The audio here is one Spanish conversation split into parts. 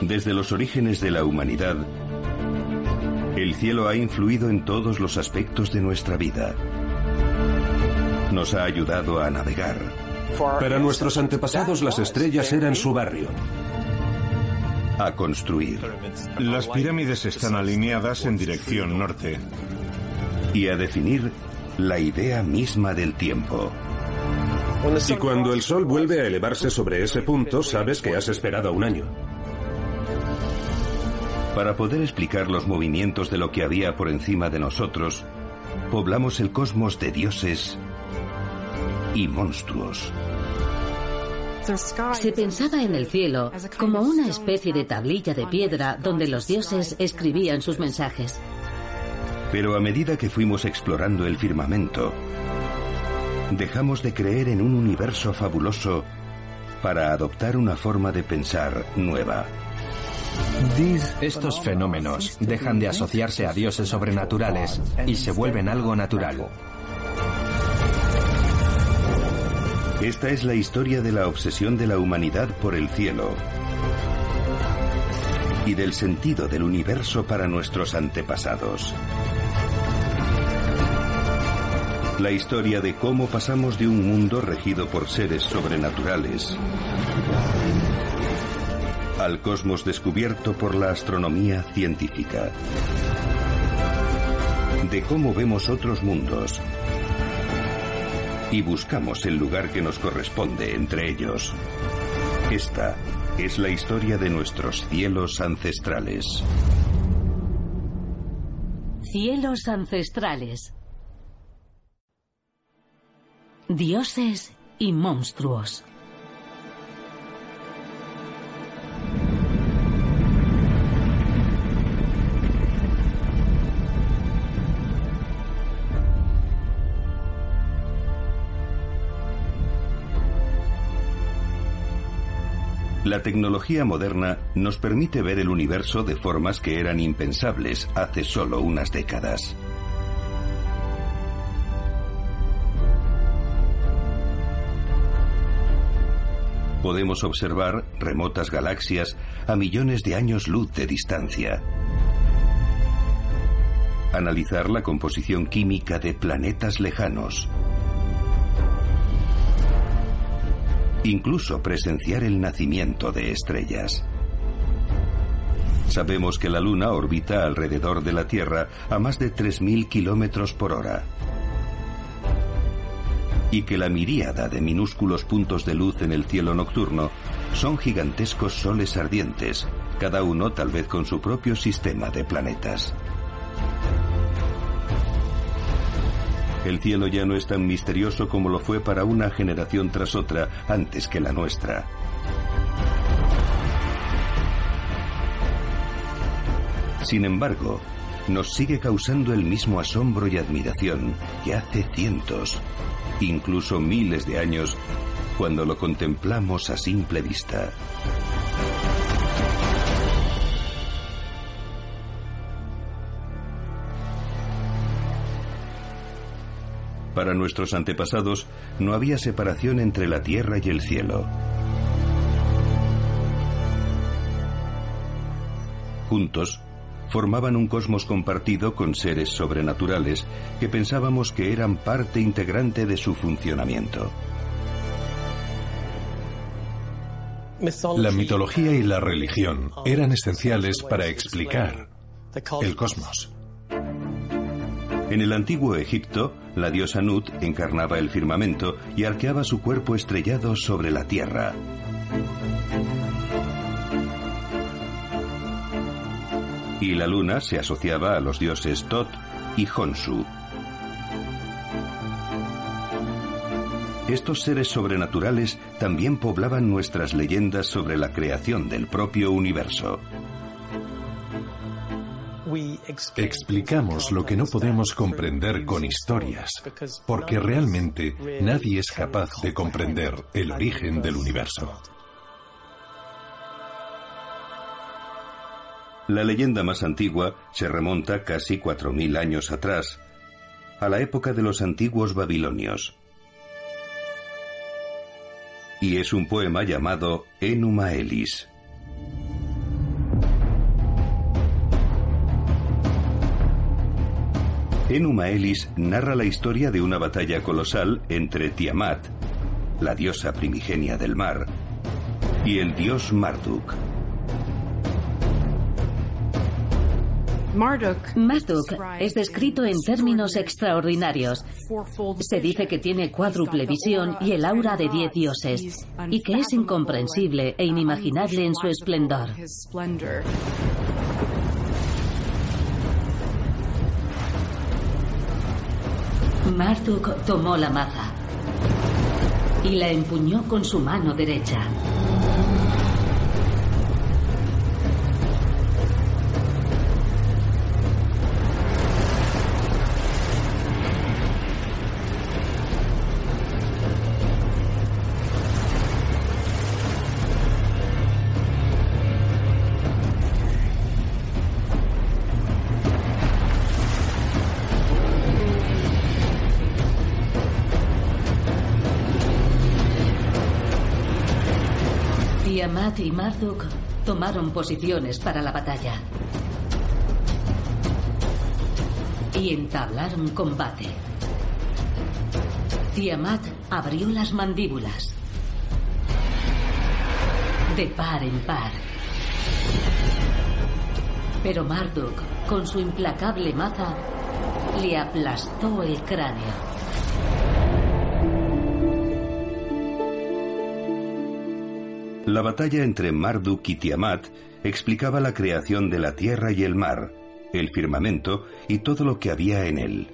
Desde los orígenes de la humanidad, el cielo ha influido en todos los aspectos de nuestra vida. Nos ha ayudado a navegar. Para nuestros antepasados las estrellas eran su barrio. A construir. Las pirámides están alineadas en dirección norte. Y a definir la idea misma del tiempo. Y cuando el Sol vuelve a elevarse sobre ese punto, sabes que has esperado un año. Para poder explicar los movimientos de lo que había por encima de nosotros, poblamos el cosmos de dioses y monstruos. Se pensaba en el cielo como una especie de tablilla de piedra donde los dioses escribían sus mensajes. Pero a medida que fuimos explorando el firmamento, dejamos de creer en un universo fabuloso para adoptar una forma de pensar nueva. Estos fenómenos dejan de asociarse a dioses sobrenaturales y se vuelven algo natural. Esta es la historia de la obsesión de la humanidad por el cielo y del sentido del universo para nuestros antepasados. La historia de cómo pasamos de un mundo regido por seres sobrenaturales al cosmos descubierto por la astronomía científica. De cómo vemos otros mundos y buscamos el lugar que nos corresponde entre ellos. Esta es la historia de nuestros cielos ancestrales. Cielos ancestrales. Dioses y monstruos. La tecnología moderna nos permite ver el universo de formas que eran impensables hace solo unas décadas. Podemos observar remotas galaxias a millones de años luz de distancia. Analizar la composición química de planetas lejanos. Incluso presenciar el nacimiento de estrellas. Sabemos que la Luna orbita alrededor de la Tierra a más de 3.000 kilómetros por hora y que la miríada de minúsculos puntos de luz en el cielo nocturno son gigantescos soles ardientes, cada uno tal vez con su propio sistema de planetas. El cielo ya no es tan misterioso como lo fue para una generación tras otra antes que la nuestra. Sin embargo, nos sigue causando el mismo asombro y admiración que hace cientos, incluso miles de años, cuando lo contemplamos a simple vista. Para nuestros antepasados no había separación entre la tierra y el cielo. Juntos, formaban un cosmos compartido con seres sobrenaturales que pensábamos que eran parte integrante de su funcionamiento. La mitología y la religión eran esenciales para explicar el cosmos. En el antiguo Egipto, la diosa Nut encarnaba el firmamento y arqueaba su cuerpo estrellado sobre la tierra. Y la luna se asociaba a los dioses Tot y Honsu. Estos seres sobrenaturales también poblaban nuestras leyendas sobre la creación del propio universo. Explicamos lo que no podemos comprender con historias, porque realmente nadie es capaz de comprender el origen del universo. La leyenda más antigua se remonta casi 4.000 años atrás, a la época de los antiguos babilonios. Y es un poema llamado Enuma Elis. Enuma Elis narra la historia de una batalla colosal entre Tiamat, la diosa primigenia del mar, y el dios Marduk. Marduk es descrito en términos extraordinarios. Se dice que tiene cuádruple visión y el aura de diez dioses, y que es incomprensible e inimaginable en su esplendor. Marduk tomó la maza y la empuñó con su mano derecha. Marduk tomaron posiciones para la batalla. Y entablaron combate. Tiamat abrió las mandíbulas. De par en par. Pero Marduk, con su implacable maza, le aplastó el cráneo. La batalla entre Marduk y Tiamat explicaba la creación de la tierra y el mar, el firmamento y todo lo que había en él.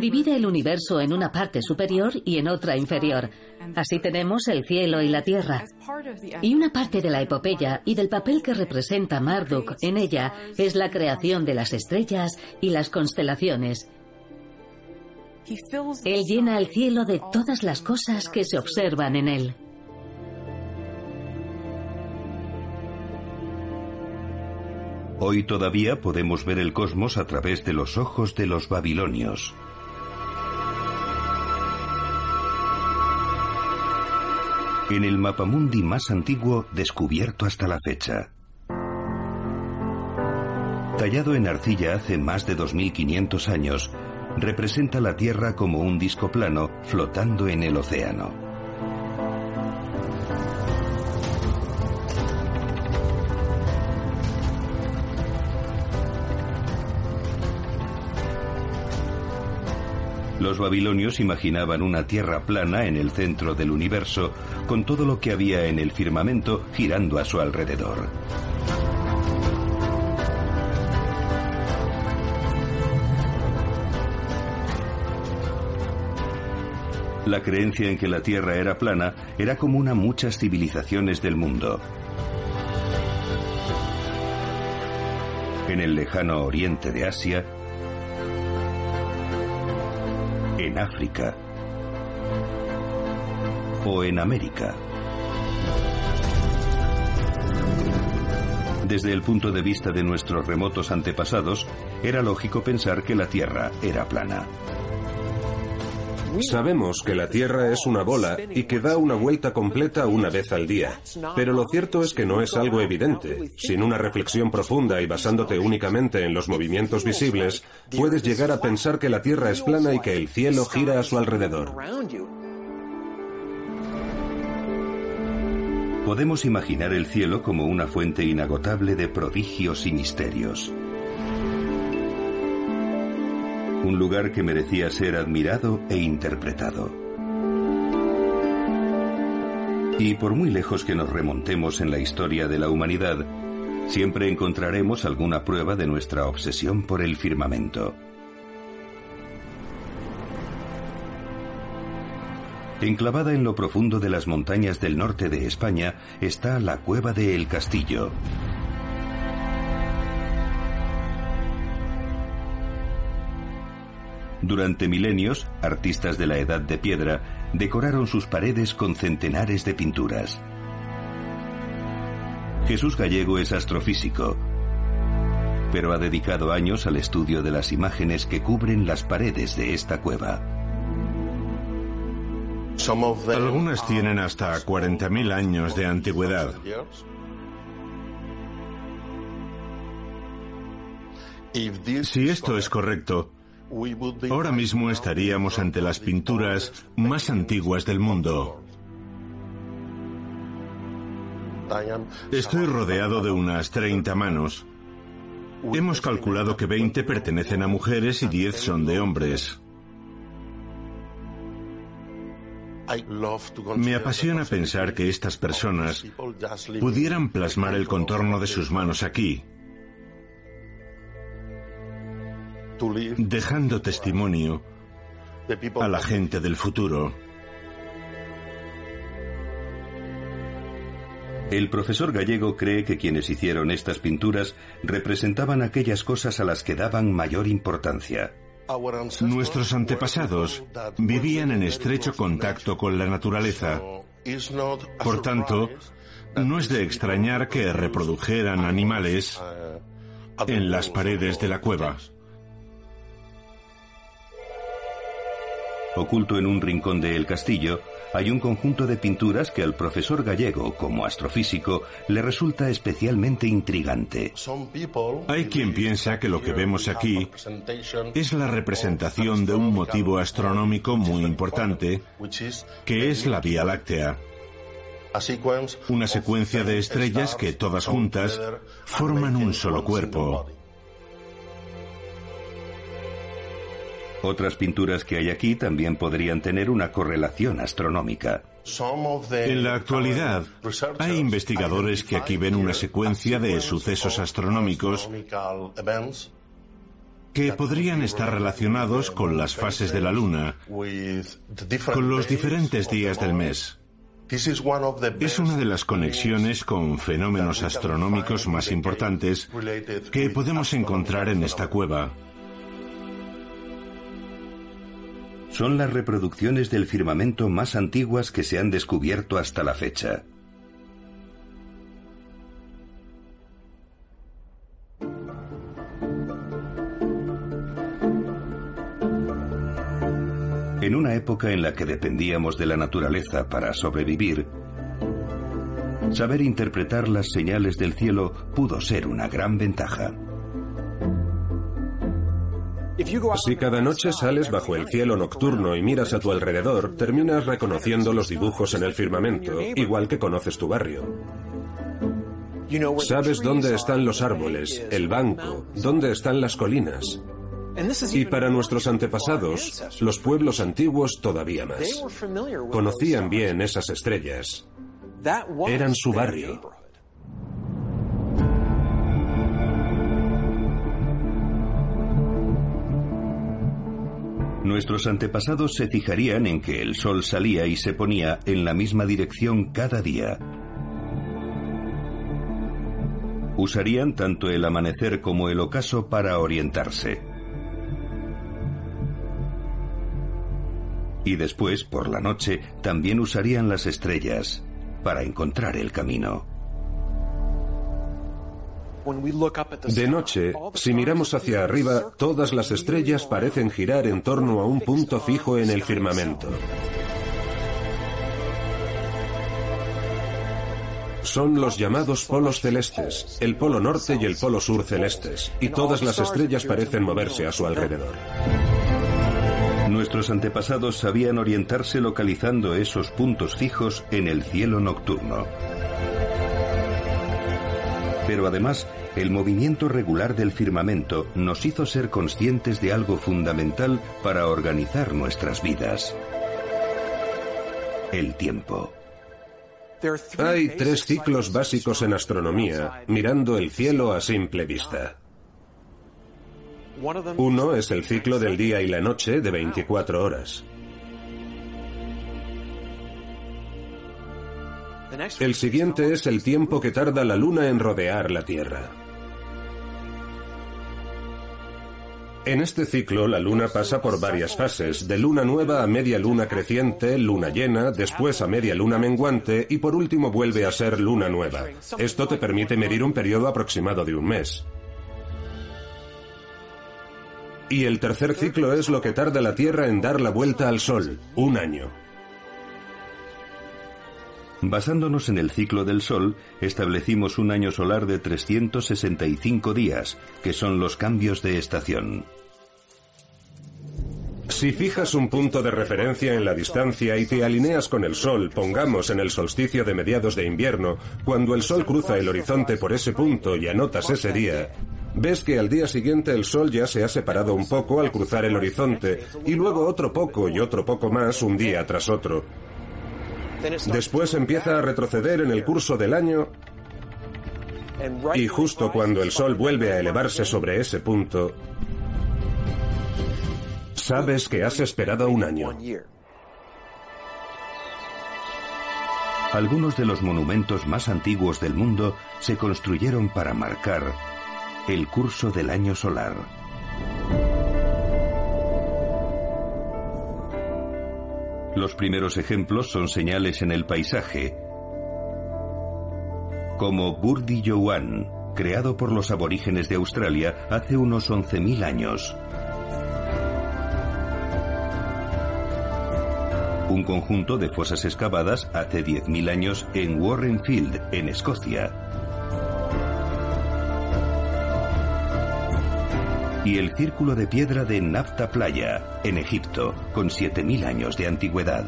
Divide el universo en una parte superior y en otra inferior. Así tenemos el cielo y la tierra. Y una parte de la epopeya y del papel que representa Marduk en ella es la creación de las estrellas y las constelaciones. Él llena el cielo de todas las cosas que se observan en él. Hoy todavía podemos ver el cosmos a través de los ojos de los babilonios. En el mapamundi más antiguo descubierto hasta la fecha. Tallado en arcilla hace más de 2500 años, representa la Tierra como un disco plano flotando en el océano. Los babilonios imaginaban una tierra plana en el centro del universo, con todo lo que había en el firmamento girando a su alrededor. La creencia en que la Tierra era plana era común a muchas civilizaciones del mundo. En el lejano oriente de Asia, en África o en América. Desde el punto de vista de nuestros remotos antepasados, era lógico pensar que la Tierra era plana. Sabemos que la Tierra es una bola y que da una vuelta completa una vez al día. Pero lo cierto es que no es algo evidente. Sin una reflexión profunda y basándote únicamente en los movimientos visibles, puedes llegar a pensar que la Tierra es plana y que el cielo gira a su alrededor. Podemos imaginar el cielo como una fuente inagotable de prodigios y misterios. Un lugar que merecía ser admirado e interpretado. Y por muy lejos que nos remontemos en la historia de la humanidad, siempre encontraremos alguna prueba de nuestra obsesión por el firmamento. Enclavada en lo profundo de las montañas del norte de España está la cueva de El Castillo, Durante milenios, artistas de la Edad de Piedra decoraron sus paredes con centenares de pinturas. Jesús Gallego es astrofísico, pero ha dedicado años al estudio de las imágenes que cubren las paredes de esta cueva. Algunas tienen hasta 40.000 años de antigüedad. Si esto es correcto, ahora mismo estaríamos ante las pinturas más antiguas del mundo. Estoy rodeado de unas 30 manos. Hemos calculado que 20 pertenecen a mujeres y 10 son de hombres. Me apasiona pensar que estas personas pudieran plasmar el contorno de sus manos aquí, dejando testimonio a la gente del futuro. El profesor gallego cree que quienes hicieron estas pinturas representaban aquellas cosas a las que daban mayor importancia. Nuestros antepasados vivían en estrecho contacto con la naturaleza. Por tanto, no es de extrañar que reprodujeran animales en las paredes de la cueva. Oculto en un rincón del castillo, hay un conjunto de pinturas que al profesor gallego, como astrofísico, le resulta especialmente intrigante. Hay quien piensa que lo que vemos aquí es la representación de un motivo astronómico muy importante, que es la Vía Láctea. Una secuencia de estrellas que todas juntas forman un solo cuerpo. Otras pinturas que hay aquí también podrían tener una correlación astronómica. En la actualidad, hay investigadores que aquí ven una secuencia de sucesos astronómicos que podrían estar relacionados con las fases de la Luna, con los diferentes días del mes. Es una de las conexiones con fenómenos astronómicos más importantes que podemos encontrar en esta cueva. Son las reproducciones del firmamento más antiguas que se han descubierto hasta la fecha. En una época en la que dependíamos de la naturaleza para sobrevivir, saber interpretar las señales del cielo pudo ser una gran ventaja. Si cada noche sales bajo el cielo nocturno y miras a tu alrededor, terminas reconociendo los dibujos en el firmamento, igual que conoces tu barrio. Sabes dónde están los árboles, el banco, dónde están las colinas. Y para nuestros antepasados, los pueblos antiguos todavía más. Conocían bien esas estrellas. Eran su barrio. Nuestros antepasados se fijarían en que el sol salía y se ponía en la misma dirección cada día. Usarían tanto el amanecer como el ocaso para orientarse. Y después, por la noche, también usarían las estrellas para encontrar el camino. De noche, si miramos hacia arriba, todas las estrellas parecen girar en torno a un punto fijo en el firmamento. Son los llamados polos celestes, el polo norte y el polo sur celestes, y todas las estrellas parecen moverse a su alrededor. Nuestros antepasados sabían orientarse localizando esos puntos fijos en el cielo nocturno. Pero además, el movimiento regular del firmamento nos hizo ser conscientes de algo fundamental para organizar nuestras vidas. El tiempo. Hay tres ciclos básicos en astronomía, mirando el cielo a simple vista. Uno es el ciclo del día y la noche de 24 horas. El siguiente es el tiempo que tarda la Luna en rodear la Tierra. En este ciclo, la Luna pasa por varias fases, de luna nueva a media luna creciente, luna llena, después a media luna menguante y por último vuelve a ser luna nueva. Esto te permite medir un periodo aproximado de un mes. Y el tercer ciclo es lo que tarda la Tierra en dar la vuelta al Sol, un año. Basándonos en el ciclo del Sol, establecimos un año solar de 365 días, que son los cambios de estación. Si fijas un punto de referencia en la distancia y te alineas con el Sol, pongamos en el solsticio de mediados de invierno, cuando el Sol cruza el horizonte por ese punto y anotas ese día, ves que al día siguiente el Sol ya se ha separado un poco al cruzar el horizonte y luego otro poco y otro poco más un día tras otro. Después empieza a retroceder en el curso del año y justo cuando el Sol vuelve a elevarse sobre ese punto, sabes que has esperado un año. Algunos de los monumentos más antiguos del mundo se construyeron para marcar el curso del año solar. Los primeros ejemplos son señales en el paisaje, como Burdi Youan, creado por los aborígenes de Australia hace unos 11.000 años. Un conjunto de fosas excavadas hace 10.000 años en Warrenfield, en Escocia. Y el círculo de piedra de Nafta Playa, en Egipto, con 7.000 años de antigüedad.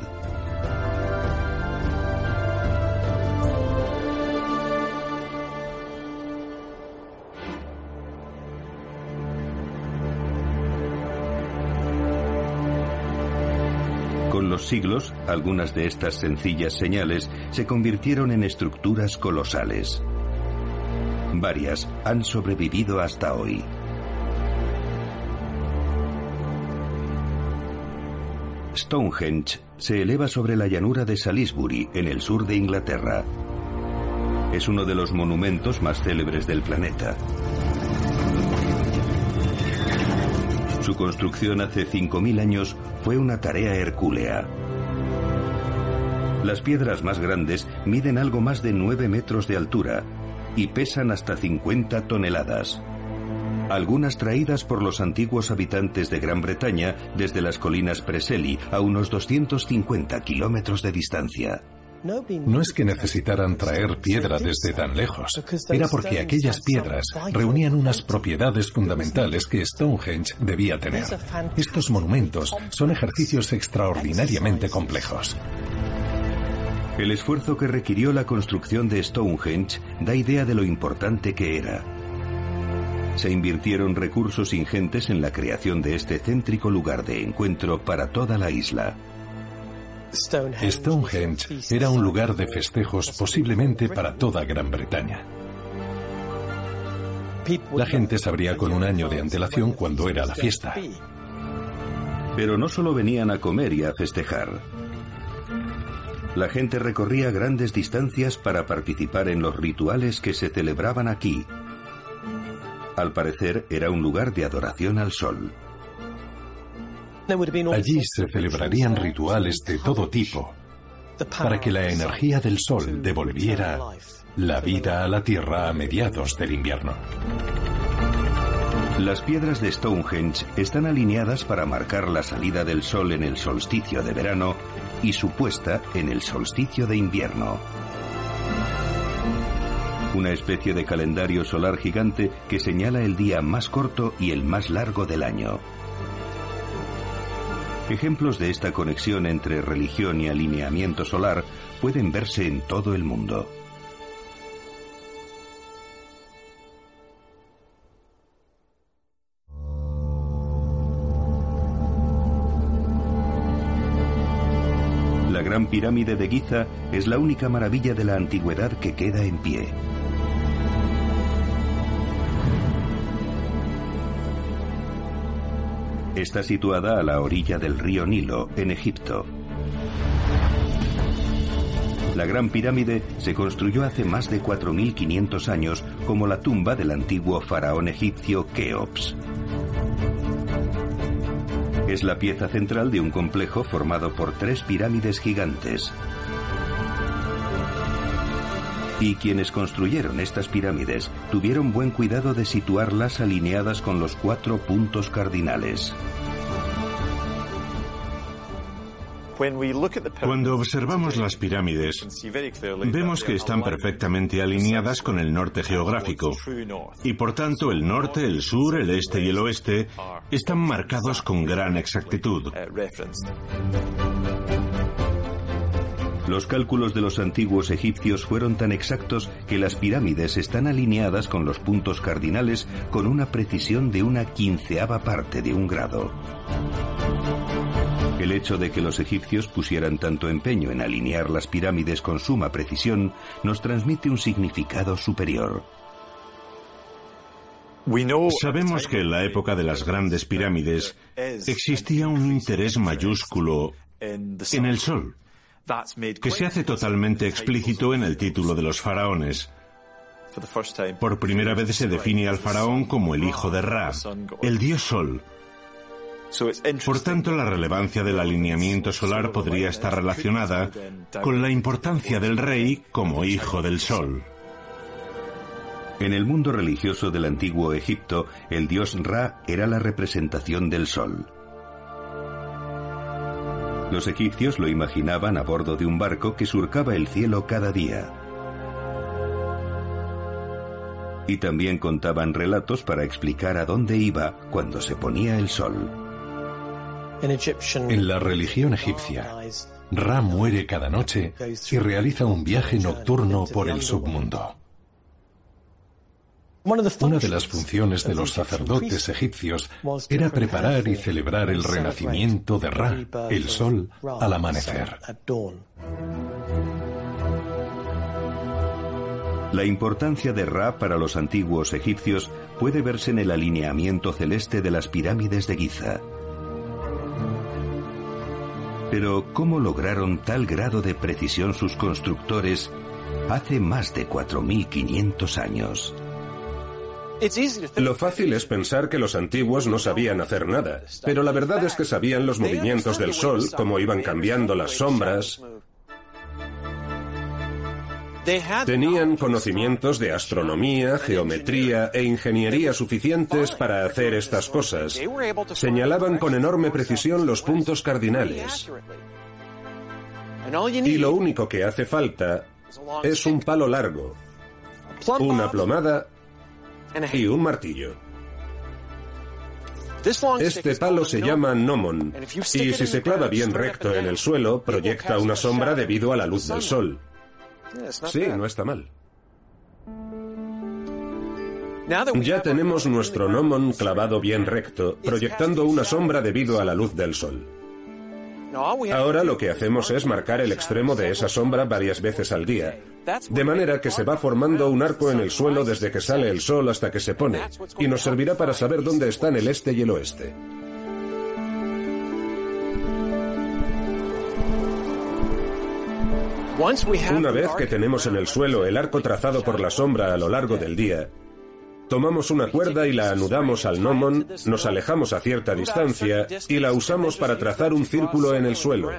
Con los siglos, algunas de estas sencillas señales se convirtieron en estructuras colosales. Varias han sobrevivido hasta hoy. Stonehenge se eleva sobre la llanura de Salisbury, en el sur de Inglaterra. Es uno de los monumentos más célebres del planeta. Su construcción hace 5.000 años fue una tarea hercúlea. Las piedras más grandes miden algo más de 9 metros de altura y pesan hasta 50 toneladas algunas traídas por los antiguos habitantes de Gran Bretaña desde las colinas Preseli a unos 250 kilómetros de distancia. No es que necesitaran traer piedra desde tan lejos, era porque aquellas piedras reunían unas propiedades fundamentales que Stonehenge debía tener. Estos monumentos son ejercicios extraordinariamente complejos. El esfuerzo que requirió la construcción de Stonehenge da idea de lo importante que era. Se invirtieron recursos ingentes en la creación de este céntrico lugar de encuentro para toda la isla. Stonehenge era un lugar de festejos posiblemente para toda Gran Bretaña. La gente sabría con un año de antelación cuándo era la fiesta. Pero no solo venían a comer y a festejar. La gente recorría grandes distancias para participar en los rituales que se celebraban aquí, al parecer era un lugar de adoración al sol. Allí se celebrarían rituales de todo tipo para que la energía del sol devolviera la vida a la Tierra a mediados del invierno. Las piedras de Stonehenge están alineadas para marcar la salida del sol en el solsticio de verano y su puesta en el solsticio de invierno una especie de calendario solar gigante que señala el día más corto y el más largo del año. Ejemplos de esta conexión entre religión y alineamiento solar pueden verse en todo el mundo. La Gran Pirámide de Giza es la única maravilla de la antigüedad que queda en pie. Está situada a la orilla del río Nilo, en Egipto. La Gran Pirámide se construyó hace más de 4.500 años como la tumba del antiguo faraón egipcio Keops. Es la pieza central de un complejo formado por tres pirámides gigantes. Y quienes construyeron estas pirámides tuvieron buen cuidado de situarlas alineadas con los cuatro puntos cardinales. Cuando observamos las pirámides, vemos que están perfectamente alineadas con el norte geográfico y por tanto el norte, el sur, el este y el oeste están marcados con gran exactitud. Los cálculos de los antiguos egipcios fueron tan exactos que las pirámides están alineadas con los puntos cardinales con una precisión de una quinceava parte de un grado. El hecho de que los egipcios pusieran tanto empeño en alinear las pirámides con suma precisión nos transmite un significado superior. Sabemos que en la época de las grandes pirámides existía un interés mayúsculo en el sol, que se hace totalmente explícito en el título de los faraones. Por primera vez se define al faraón como el hijo de Ra, el dios sol, por tanto, la relevancia del alineamiento solar podría estar relacionada con la importancia del rey como hijo del sol. En el mundo religioso del antiguo Egipto, el dios Ra era la representación del sol. Los egipcios lo imaginaban a bordo de un barco que surcaba el cielo cada día. Y también contaban relatos para explicar a dónde iba cuando se ponía el sol. En la religión egipcia, Ra muere cada noche y realiza un viaje nocturno por el submundo. Una de las funciones de los sacerdotes egipcios era preparar y celebrar el renacimiento de Ra, el sol, al amanecer. La importancia de Ra para los antiguos egipcios puede verse en el alineamiento celeste de las pirámides de Giza. Pero ¿cómo lograron tal grado de precisión sus constructores hace más de 4.500 años? Lo fácil es pensar que los antiguos no sabían hacer nada, pero la verdad es que sabían los movimientos del sol, cómo iban cambiando las sombras, Tenían conocimientos de astronomía, geometría e ingeniería suficientes para hacer estas cosas. Señalaban con enorme precisión los puntos cardinales. Y lo único que hace falta es un palo largo, una plomada y un martillo. Este palo se llama gnomon y si se clava bien recto en el suelo proyecta una sombra debido a la luz del sol. Sí, no está mal. Ya tenemos nuestro gnomon clavado bien recto, proyectando una sombra debido a la luz del sol. Ahora lo que hacemos es marcar el extremo de esa sombra varias veces al día, de manera que se va formando un arco en el suelo desde que sale el sol hasta que se pone, y nos servirá para saber dónde están el este y el oeste. Una vez que tenemos en el suelo el arco trazado por la sombra a lo largo del día, tomamos una cuerda y la anudamos al gnomon, nos alejamos a cierta distancia y la usamos para trazar un círculo en el suelo.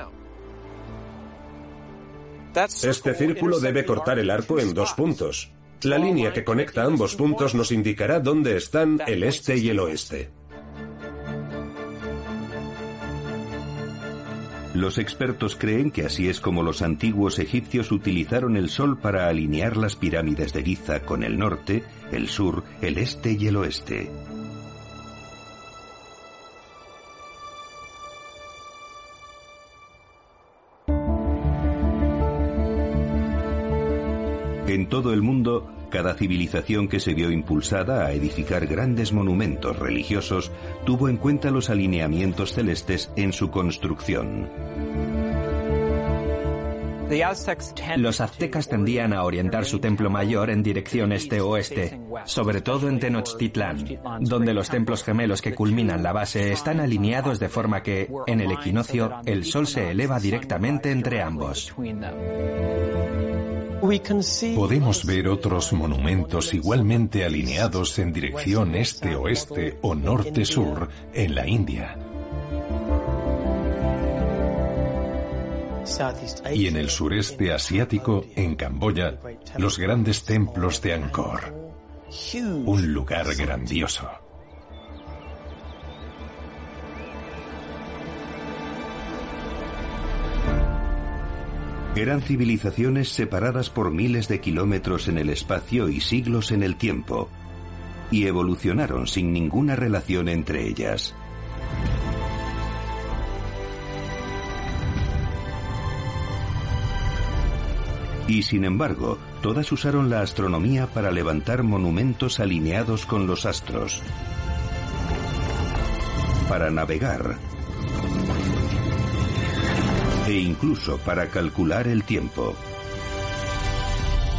Este círculo debe cortar el arco en dos puntos. La línea que conecta ambos puntos nos indicará dónde están el este y el oeste. Los expertos creen que así es como los antiguos egipcios utilizaron el sol para alinear las pirámides de Giza con el norte, el sur, el este y el oeste. En todo el mundo, cada civilización que se vio impulsada a edificar grandes monumentos religiosos tuvo en cuenta los alineamientos celestes en su construcción. Los aztecas tendían a orientar su templo mayor en dirección este-oeste, sobre todo en Tenochtitlán, donde los templos gemelos que culminan la base están alineados de forma que, en el equinoccio, el sol se eleva directamente entre ambos. Podemos ver otros monumentos igualmente alineados en dirección este-oeste o norte-sur en la India. Y en el sureste asiático, en Camboya, los grandes templos de Angkor. Un lugar grandioso. Eran civilizaciones separadas por miles de kilómetros en el espacio y siglos en el tiempo, y evolucionaron sin ninguna relación entre ellas. Y sin embargo, todas usaron la astronomía para levantar monumentos alineados con los astros, para navegar e incluso para calcular el tiempo.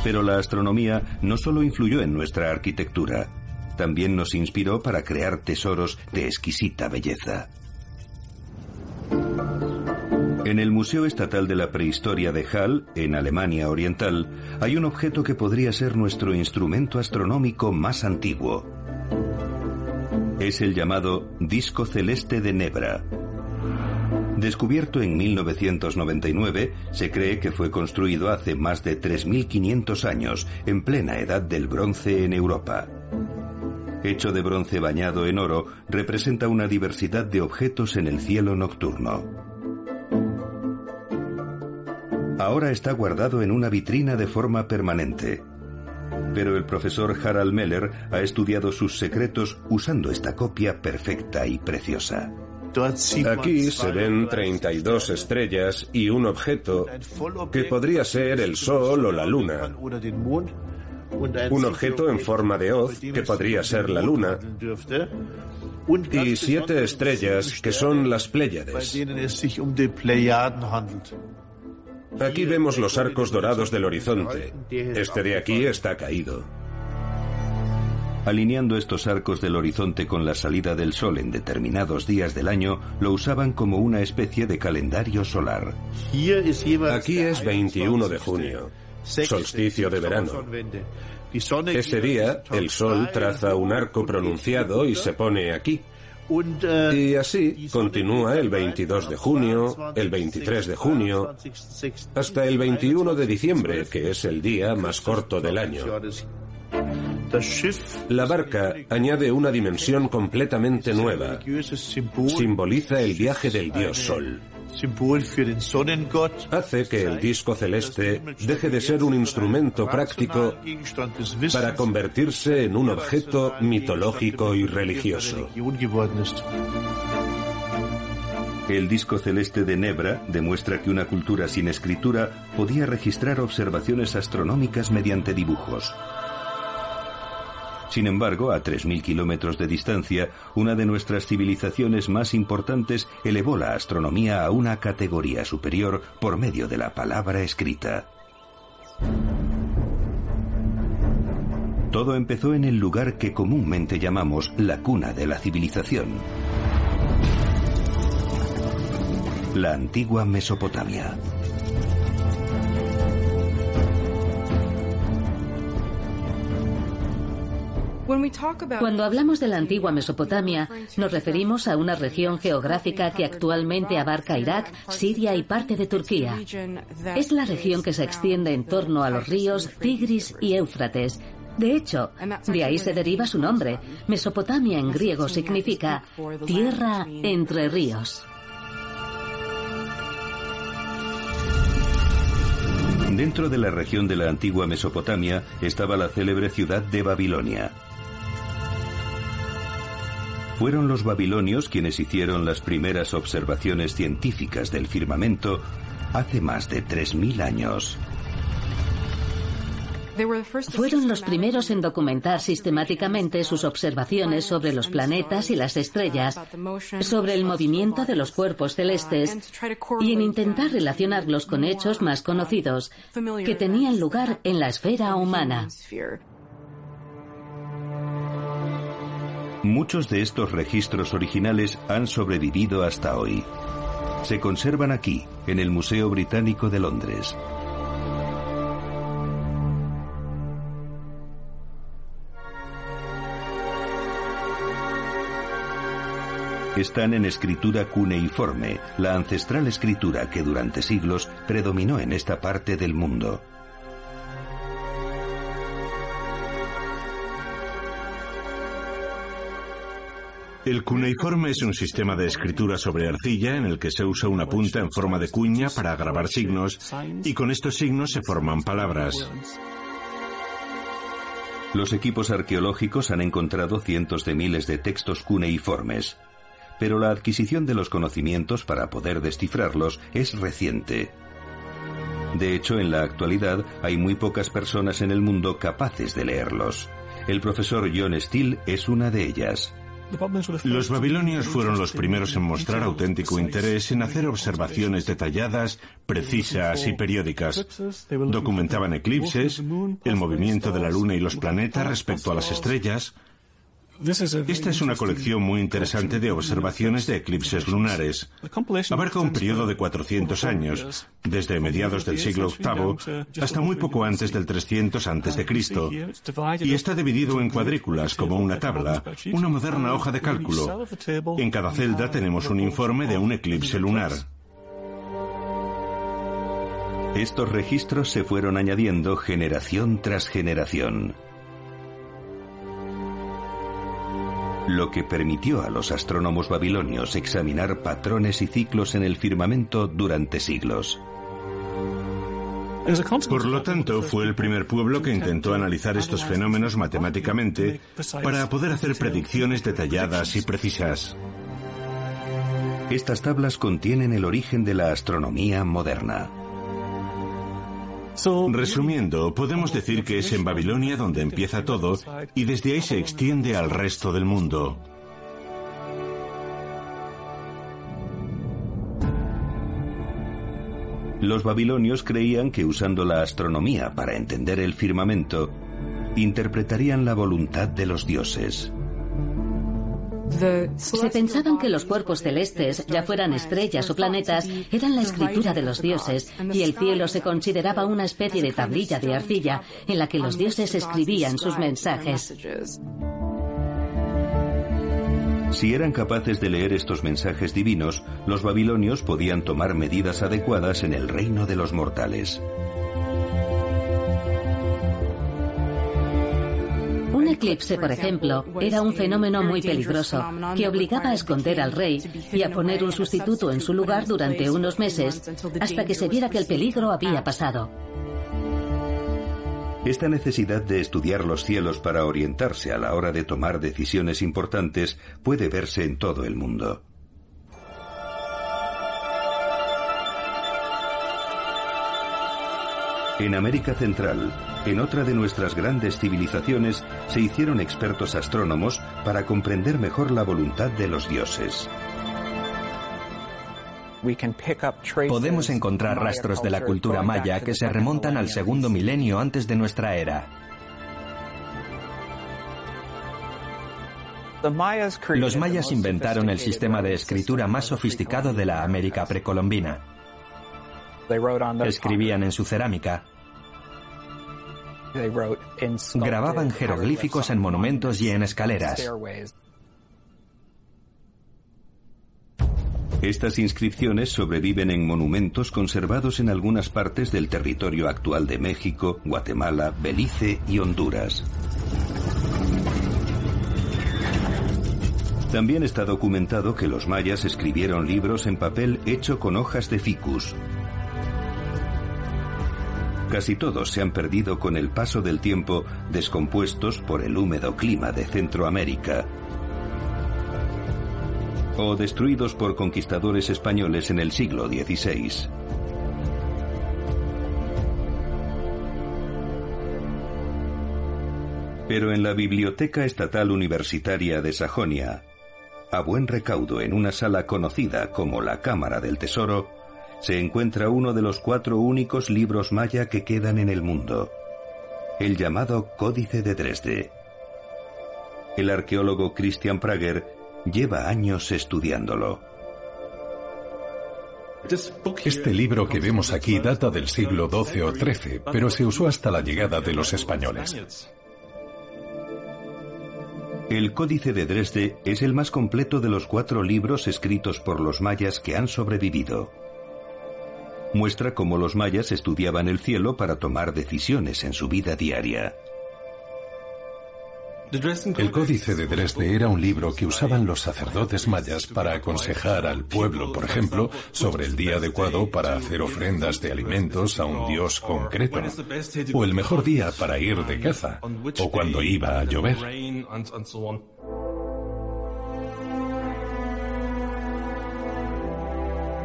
Pero la astronomía no solo influyó en nuestra arquitectura, también nos inspiró para crear tesoros de exquisita belleza. En el Museo Estatal de la Prehistoria de Hall, en Alemania Oriental, hay un objeto que podría ser nuestro instrumento astronómico más antiguo. Es el llamado Disco Celeste de Nebra. Descubierto en 1999, se cree que fue construido hace más de 3.500 años, en plena edad del bronce en Europa. Hecho de bronce bañado en oro, representa una diversidad de objetos en el cielo nocturno. Ahora está guardado en una vitrina de forma permanente. Pero el profesor Harald Meller ha estudiado sus secretos usando esta copia perfecta y preciosa. Aquí se ven 32 estrellas y un objeto que podría ser el Sol o la Luna. Un objeto en forma de hoz que podría ser la Luna. Y siete estrellas que son las Pléyades. Aquí vemos los arcos dorados del horizonte. Este de aquí está caído. Alineando estos arcos del horizonte con la salida del sol en determinados días del año, lo usaban como una especie de calendario solar. Aquí es 21 de junio, solsticio de verano. Ese día, el sol traza un arco pronunciado y se pone aquí. Y así continúa el 22 de junio, el 23 de junio, hasta el 21 de diciembre, que es el día más corto del año. La barca añade una dimensión completamente nueva. Simboliza el viaje del dios Sol. Hace que el disco celeste deje de ser un instrumento práctico para convertirse en un objeto mitológico y religioso. El disco celeste de Nebra demuestra que una cultura sin escritura podía registrar observaciones astronómicas mediante dibujos. Sin embargo, a 3.000 kilómetros de distancia, una de nuestras civilizaciones más importantes elevó la astronomía a una categoría superior por medio de la palabra escrita. Todo empezó en el lugar que comúnmente llamamos la cuna de la civilización. La antigua Mesopotamia. Cuando hablamos de la antigua Mesopotamia, nos referimos a una región geográfica que actualmente abarca Irak, Siria y parte de Turquía. Es la región que se extiende en torno a los ríos Tigris y Éufrates, de hecho, de ahí se deriva su nombre. Mesopotamia en griego significa tierra entre ríos. Dentro de la región de la antigua Mesopotamia estaba la célebre ciudad de Babilonia. Fueron los babilonios quienes hicieron las primeras observaciones científicas del firmamento hace más de 3.000 años. Fueron los primeros en documentar sistemáticamente sus observaciones sobre los planetas y las estrellas, sobre el movimiento de los cuerpos celestes y en intentar relacionarlos con hechos más conocidos que tenían lugar en la esfera humana. Muchos de estos registros originales han sobrevivido hasta hoy. Se conservan aquí, en el Museo Británico de Londres. Están en escritura cuneiforme, la ancestral escritura que durante siglos predominó en esta parte del mundo. El cuneiforme es un sistema de escritura sobre arcilla en el que se usa una punta en forma de cuña para grabar signos y con estos signos se forman palabras. Los equipos arqueológicos han encontrado cientos de miles de textos cuneiformes, pero la adquisición de los conocimientos para poder descifrarlos es reciente. De hecho, en la actualidad hay muy pocas personas en el mundo capaces de leerlos. El profesor John Steele es una de ellas. Los babilonios fueron los primeros en mostrar auténtico interés en hacer observaciones detalladas, precisas y periódicas. Documentaban eclipses, el movimiento de la luna y los planetas respecto a las estrellas, esta es una colección muy interesante de observaciones de eclipses lunares. Abarca un periodo de 400 años, desde mediados del siglo VIII hasta muy poco antes del 300 a.C., y está dividido en cuadrículas como una tabla, una moderna hoja de cálculo. En cada celda tenemos un informe de un eclipse lunar. Estos registros se fueron añadiendo generación tras generación. Lo que permitió a los astrónomos babilonios examinar patrones y ciclos en el firmamento durante siglos. Por lo tanto, fue el primer pueblo que intentó analizar estos fenómenos matemáticamente para poder hacer predicciones detalladas y precisas. Estas tablas contienen el origen de la astronomía moderna. Resumiendo, podemos decir que es en Babilonia donde empieza todo y desde ahí se extiende al resto del mundo. Los babilonios creían que usando la astronomía para entender el firmamento, interpretarían la voluntad de los dioses. Se pensaban que los cuerpos celestes, ya fueran estrellas o planetas, eran la escritura de los dioses y el cielo se consideraba una especie de tablilla de arcilla en la que los dioses escribían sus mensajes. Si eran capaces de leer estos mensajes divinos, los babilonios podían tomar medidas adecuadas en el reino de los mortales. Un eclipse, por ejemplo, era un fenómeno muy peligroso que obligaba a esconder al rey y a poner un sustituto en su lugar durante unos meses hasta que se viera que el peligro había pasado. Esta necesidad de estudiar los cielos para orientarse a la hora de tomar decisiones importantes puede verse en todo el mundo. En América Central, en otra de nuestras grandes civilizaciones, se hicieron expertos astrónomos para comprender mejor la voluntad de los dioses. Podemos encontrar rastros de la cultura maya que se remontan al segundo milenio antes de nuestra era. Los mayas inventaron el sistema de escritura más sofisticado de la América precolombina. Escribían en su cerámica. Grababan jeroglíficos en monumentos y en escaleras. Estas inscripciones sobreviven en monumentos conservados en algunas partes del territorio actual de México, Guatemala, Belice y Honduras. También está documentado que los mayas escribieron libros en papel hecho con hojas de ficus, Casi todos se han perdido con el paso del tiempo, descompuestos por el húmedo clima de Centroamérica o destruidos por conquistadores españoles en el siglo XVI. Pero en la Biblioteca Estatal Universitaria de Sajonia, a buen recaudo en una sala conocida como la Cámara del Tesoro, se encuentra uno de los cuatro únicos libros maya que quedan en el mundo, el llamado Códice de Dresde. El arqueólogo Christian Prager lleva años estudiándolo. Este libro que vemos aquí data del siglo XII o XIII, pero se usó hasta la llegada de los españoles. El Códice de Dresde es el más completo de los cuatro libros escritos por los mayas que han sobrevivido muestra cómo los mayas estudiaban el cielo para tomar decisiones en su vida diaria. El Códice de Dresde era un libro que usaban los sacerdotes mayas para aconsejar al pueblo, por ejemplo, sobre el día adecuado para hacer ofrendas de alimentos a un dios concreto, o el mejor día para ir de caza, o cuando iba a llover.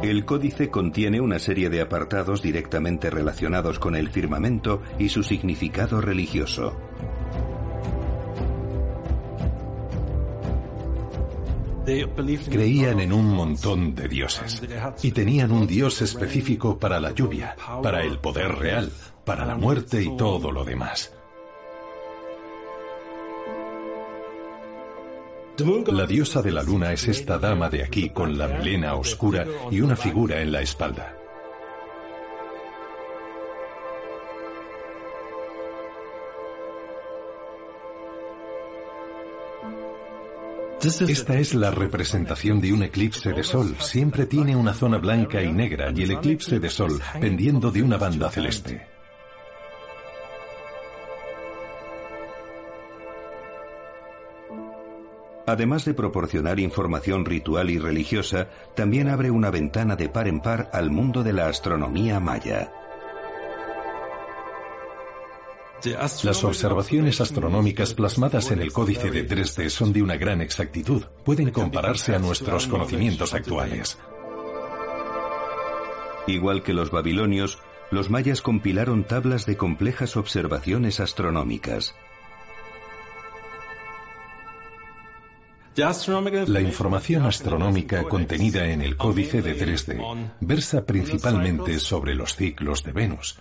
El códice contiene una serie de apartados directamente relacionados con el firmamento y su significado religioso. Creían en un montón de dioses y tenían un dios específico para la lluvia, para el poder real, para la muerte y todo lo demás. La diosa de la luna es esta dama de aquí con la melena oscura y una figura en la espalda. Esta es la representación de un eclipse de sol. Siempre tiene una zona blanca y negra y el eclipse de sol pendiendo de una banda celeste. Además de proporcionar información ritual y religiosa, también abre una ventana de par en par al mundo de la astronomía maya. Las observaciones astronómicas plasmadas en el Códice de Dresde son de una gran exactitud. Pueden compararse a nuestros conocimientos actuales. Igual que los babilonios, los mayas compilaron tablas de complejas observaciones astronómicas. La información astronómica contenida en el Códice de Dresde versa principalmente sobre los ciclos de Venus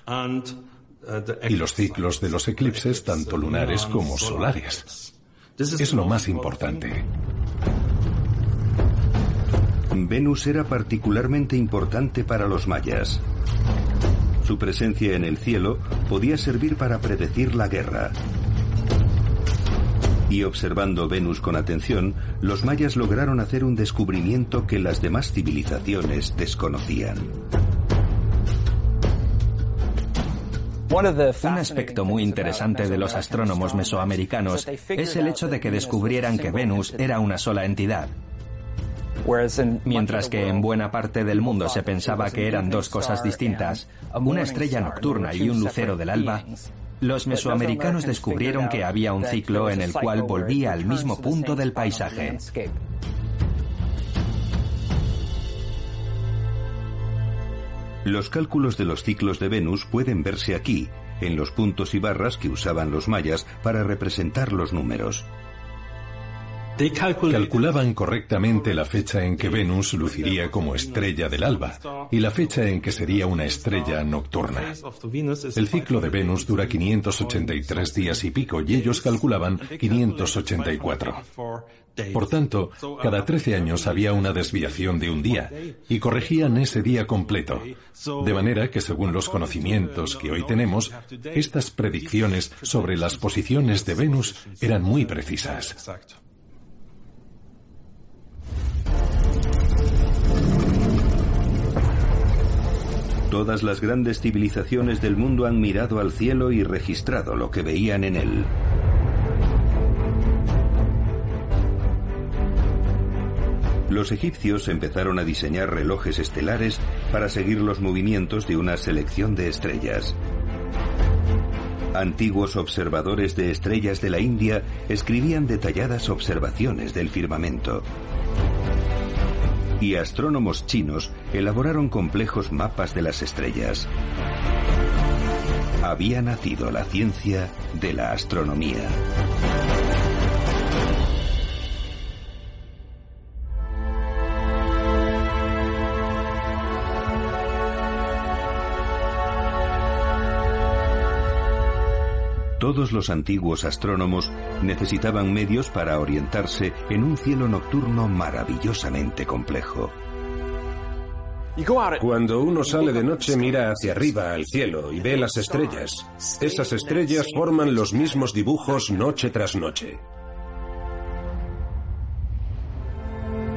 y los ciclos de los eclipses tanto lunares como solares. Es lo más importante. Venus era particularmente importante para los mayas. Su presencia en el cielo podía servir para predecir la guerra. Y observando Venus con atención, los mayas lograron hacer un descubrimiento que las demás civilizaciones desconocían. Un aspecto muy interesante de los astrónomos mesoamericanos es el hecho de que descubrieran que Venus era una sola entidad. Mientras que en buena parte del mundo se pensaba que eran dos cosas distintas, una estrella nocturna y un lucero del alba, los mesoamericanos descubrieron que había un ciclo en el cual volvía al mismo punto del paisaje. Los cálculos de los ciclos de Venus pueden verse aquí, en los puntos y barras que usaban los mayas para representar los números. Calculaban correctamente la fecha en que Venus luciría como estrella del alba y la fecha en que sería una estrella nocturna. El ciclo de Venus dura 583 días y pico y ellos calculaban 584. Por tanto, cada 13 años había una desviación de un día y corregían ese día completo. De manera que según los conocimientos que hoy tenemos, estas predicciones sobre las posiciones de Venus eran muy precisas. Todas las grandes civilizaciones del mundo han mirado al cielo y registrado lo que veían en él. Los egipcios empezaron a diseñar relojes estelares para seguir los movimientos de una selección de estrellas. Antiguos observadores de estrellas de la India escribían detalladas observaciones del firmamento y astrónomos chinos elaboraron complejos mapas de las estrellas. Había nacido la ciencia de la astronomía. Todos los antiguos astrónomos necesitaban medios para orientarse en un cielo nocturno maravillosamente complejo. Cuando uno sale de noche mira hacia arriba al cielo y ve las estrellas. Esas estrellas forman los mismos dibujos noche tras noche.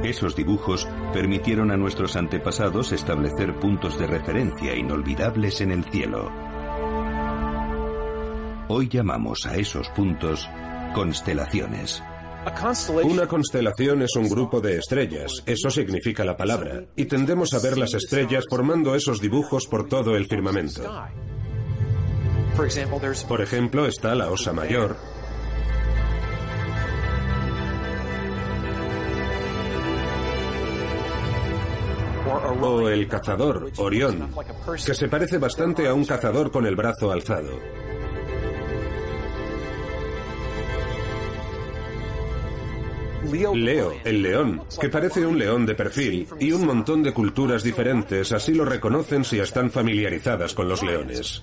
Esos dibujos permitieron a nuestros antepasados establecer puntos de referencia inolvidables en el cielo. Hoy llamamos a esos puntos Constelaciones. Una constelación es un grupo de estrellas, eso significa la palabra, y tendemos a ver las estrellas formando esos dibujos por todo el firmamento. Por ejemplo, está la Osa Mayor, o el cazador, Orión, que se parece bastante a un cazador con el brazo alzado. Leo, el león, que parece un león de perfil, y un montón de culturas diferentes así lo reconocen si están familiarizadas con los leones.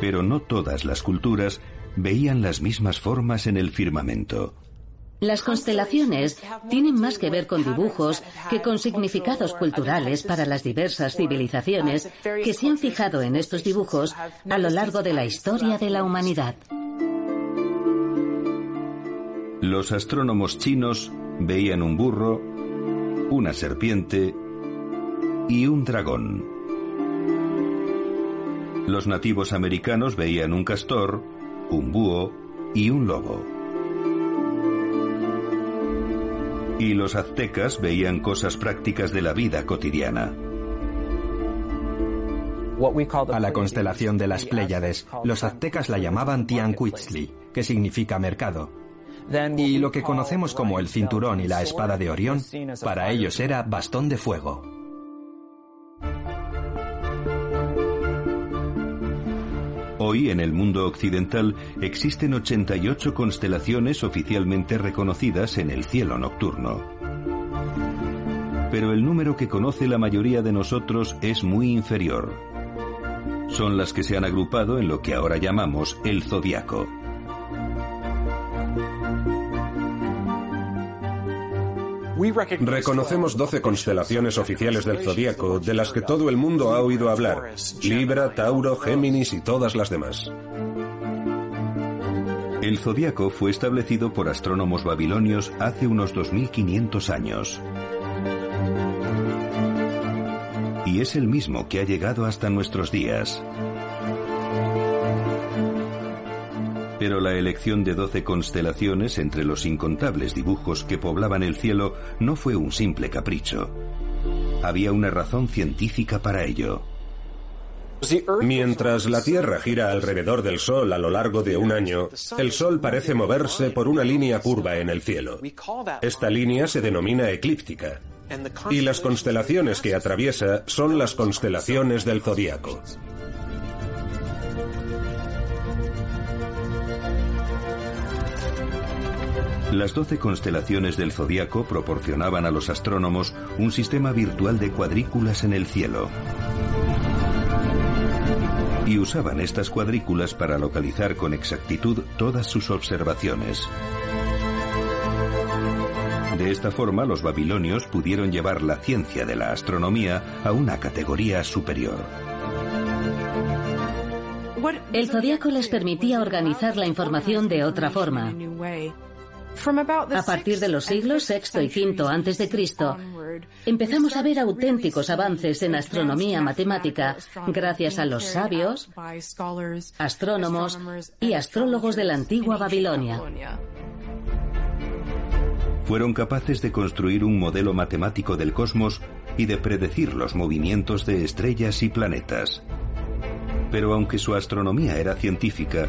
Pero no todas las culturas veían las mismas formas en el firmamento. Las constelaciones tienen más que ver con dibujos que con significados culturales para las diversas civilizaciones que se han fijado en estos dibujos a lo largo de la historia de la humanidad. Los astrónomos chinos veían un burro, una serpiente y un dragón. Los nativos americanos veían un castor, un búho y un lobo. Y los aztecas veían cosas prácticas de la vida cotidiana. A la constelación de las Pléyades, los aztecas la llamaban Tianquitzli, que significa mercado. Y lo que conocemos como el cinturón y la espada de Orión, para ellos era bastón de fuego. Hoy en el mundo occidental existen 88 constelaciones oficialmente reconocidas en el cielo nocturno. Pero el número que conoce la mayoría de nosotros es muy inferior. Son las que se han agrupado en lo que ahora llamamos el zodiaco. Reconocemos 12 constelaciones oficiales del zodíaco, de las que todo el mundo ha oído hablar: Libra, Tauro, Géminis y todas las demás. El zodíaco fue establecido por astrónomos babilonios hace unos 2500 años. Y es el mismo que ha llegado hasta nuestros días. Pero la elección de doce constelaciones entre los incontables dibujos que poblaban el cielo no fue un simple capricho. Había una razón científica para ello. Mientras la Tierra gira alrededor del Sol a lo largo de un año, el Sol parece moverse por una línea curva en el cielo. Esta línea se denomina eclíptica. Y las constelaciones que atraviesa son las constelaciones del zodíaco. Las doce constelaciones del zodiaco proporcionaban a los astrónomos un sistema virtual de cuadrículas en el cielo. Y usaban estas cuadrículas para localizar con exactitud todas sus observaciones. De esta forma, los babilonios pudieron llevar la ciencia de la astronomía a una categoría superior. El zodiaco les permitía organizar la información de otra forma. A partir de los siglos VI y V antes de Cristo, empezamos a ver auténticos avances en astronomía matemática gracias a los sabios, astrónomos y astrólogos de la antigua Babilonia. Fueron capaces de construir un modelo matemático del cosmos y de predecir los movimientos de estrellas y planetas. Pero aunque su astronomía era científica,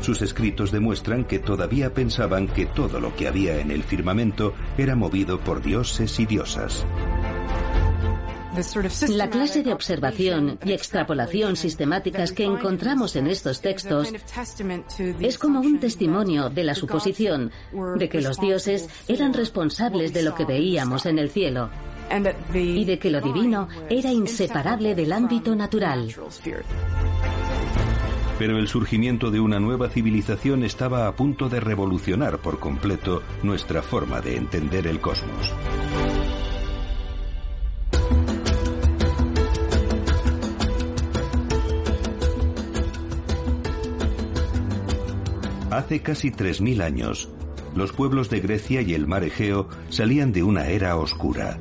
sus escritos demuestran que todavía pensaban que todo lo que había en el firmamento era movido por dioses y diosas. La clase de observación y extrapolación sistemáticas que encontramos en estos textos es como un testimonio de la suposición de que los dioses eran responsables de lo que veíamos en el cielo y de que lo divino era inseparable del ámbito natural. Pero el surgimiento de una nueva civilización estaba a punto de revolucionar por completo nuestra forma de entender el cosmos. Hace casi 3.000 años, los pueblos de Grecia y el mar Egeo salían de una era oscura.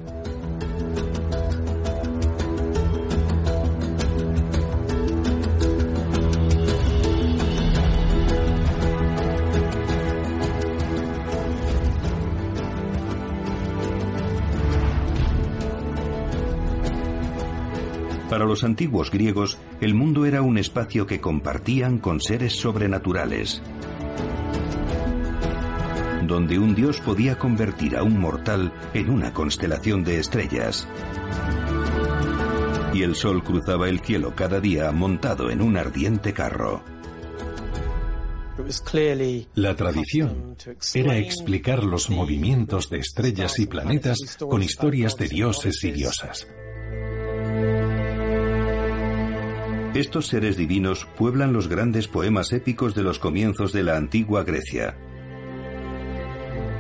Los antiguos griegos, el mundo era un espacio que compartían con seres sobrenaturales, donde un dios podía convertir a un mortal en una constelación de estrellas. Y el sol cruzaba el cielo cada día montado en un ardiente carro. La tradición era explicar los movimientos de estrellas y planetas con historias de dioses y diosas. Estos seres divinos pueblan los grandes poemas épicos de los comienzos de la antigua Grecia.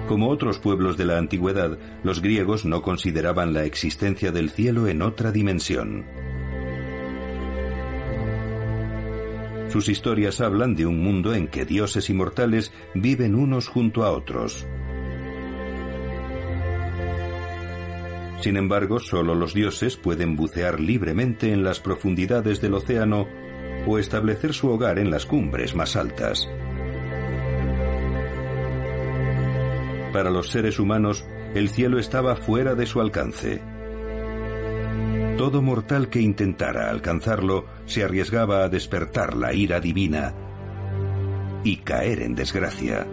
Como otros pueblos de la antigüedad, los griegos no consideraban la existencia del cielo en otra dimensión. Sus historias hablan de un mundo en que dioses y mortales viven unos junto a otros. Sin embargo, solo los dioses pueden bucear libremente en las profundidades del océano o establecer su hogar en las cumbres más altas. Para los seres humanos, el cielo estaba fuera de su alcance. Todo mortal que intentara alcanzarlo se arriesgaba a despertar la ira divina y caer en desgracia.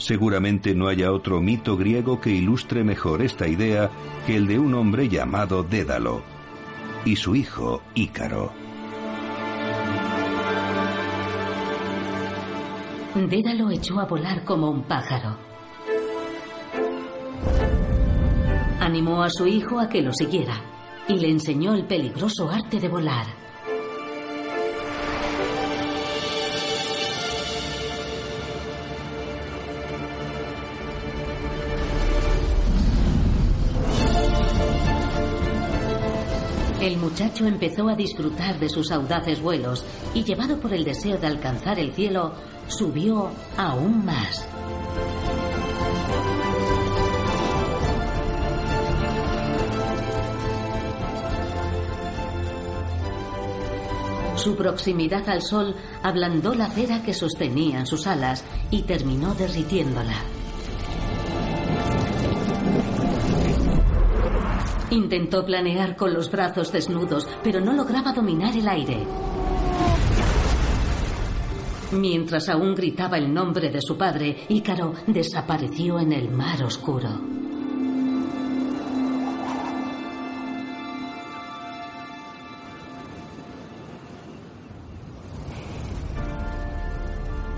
Seguramente no haya otro mito griego que ilustre mejor esta idea que el de un hombre llamado Dédalo y su hijo Ícaro. Dédalo echó a volar como un pájaro. Animó a su hijo a que lo siguiera y le enseñó el peligroso arte de volar. El muchacho empezó a disfrutar de sus audaces vuelos y llevado por el deseo de alcanzar el cielo, subió aún más. Su proximidad al sol ablandó la cera que sostenían sus alas y terminó derritiéndola. Intentó planear con los brazos desnudos, pero no lograba dominar el aire. Mientras aún gritaba el nombre de su padre, Ícaro desapareció en el mar oscuro.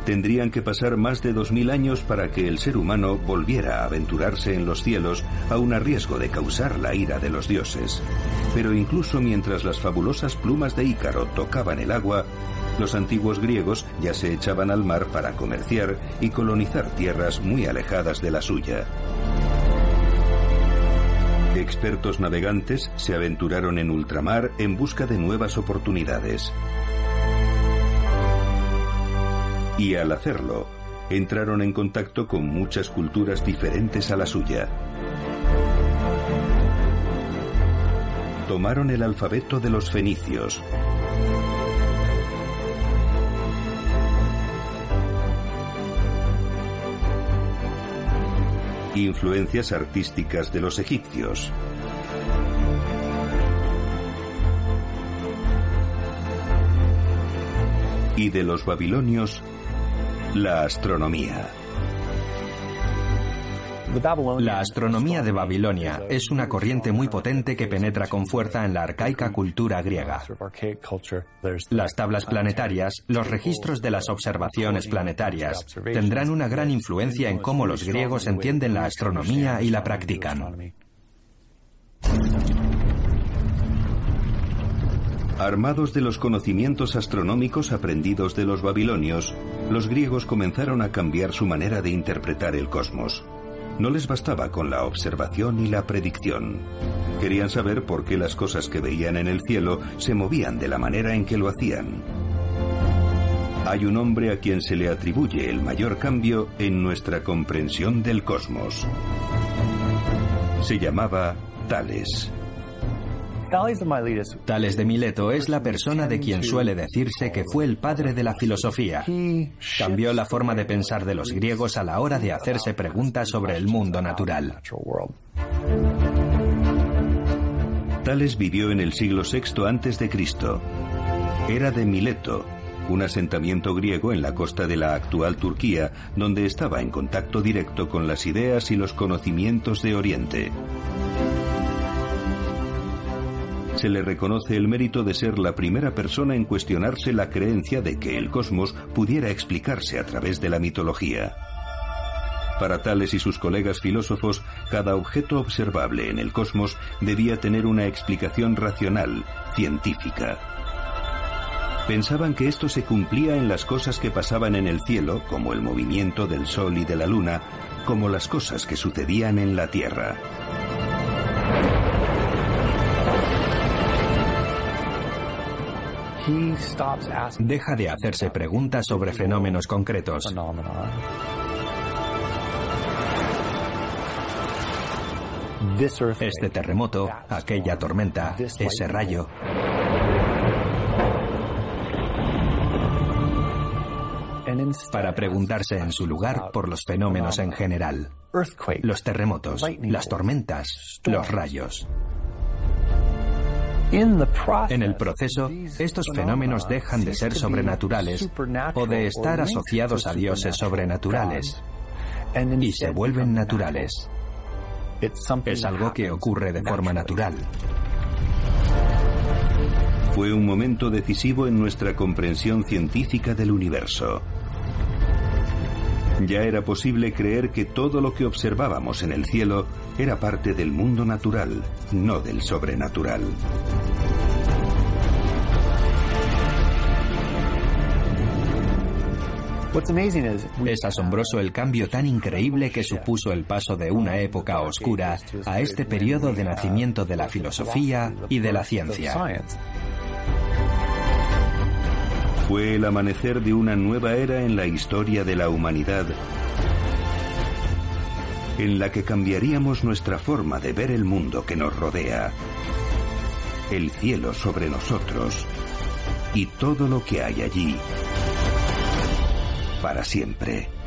Tendrían que pasar más de dos mil años para que el ser humano volviera a aventurarse en los cielos, aun a riesgo de causar la ira de los dioses. Pero incluso mientras las fabulosas plumas de Ícaro tocaban el agua, los antiguos griegos ya se echaban al mar para comerciar y colonizar tierras muy alejadas de la suya. Expertos navegantes se aventuraron en ultramar en busca de nuevas oportunidades y al hacerlo, entraron en contacto con muchas culturas diferentes a la suya. Tomaron el alfabeto de los fenicios, influencias artísticas de los egipcios. Y de los babilonios la astronomía. La astronomía de Babilonia es una corriente muy potente que penetra con fuerza en la arcaica cultura griega. Las tablas planetarias, los registros de las observaciones planetarias, tendrán una gran influencia en cómo los griegos entienden la astronomía y la practican. Armados de los conocimientos astronómicos aprendidos de los babilonios, los griegos comenzaron a cambiar su manera de interpretar el cosmos. No les bastaba con la observación y la predicción. Querían saber por qué las cosas que veían en el cielo se movían de la manera en que lo hacían. Hay un hombre a quien se le atribuye el mayor cambio en nuestra comprensión del cosmos. Se llamaba Tales. Tales de Mileto es la persona de quien suele decirse que fue el padre de la filosofía. Cambió la forma de pensar de los griegos a la hora de hacerse preguntas sobre el mundo natural. Tales vivió en el siglo VI antes de Cristo. Era de Mileto, un asentamiento griego en la costa de la actual Turquía, donde estaba en contacto directo con las ideas y los conocimientos de Oriente. Se le reconoce el mérito de ser la primera persona en cuestionarse la creencia de que el cosmos pudiera explicarse a través de la mitología. Para Tales y sus colegas filósofos, cada objeto observable en el cosmos debía tener una explicación racional, científica. Pensaban que esto se cumplía en las cosas que pasaban en el cielo, como el movimiento del Sol y de la Luna, como las cosas que sucedían en la Tierra. Deja de hacerse preguntas sobre fenómenos concretos. Este terremoto, aquella tormenta, ese rayo. Para preguntarse en su lugar por los fenómenos en general. Los terremotos, las tormentas, los rayos. En el proceso, estos fenómenos dejan de ser sobrenaturales o de estar asociados a dioses sobrenaturales y se vuelven naturales. Es algo que ocurre de forma natural. Fue un momento decisivo en nuestra comprensión científica del universo. Ya era posible creer que todo lo que observábamos en el cielo era parte del mundo natural, no del sobrenatural. Es asombroso el cambio tan increíble que supuso el paso de una época oscura a este periodo de nacimiento de la filosofía y de la ciencia. Fue el amanecer de una nueva era en la historia de la humanidad, en la que cambiaríamos nuestra forma de ver el mundo que nos rodea, el cielo sobre nosotros y todo lo que hay allí, para siempre.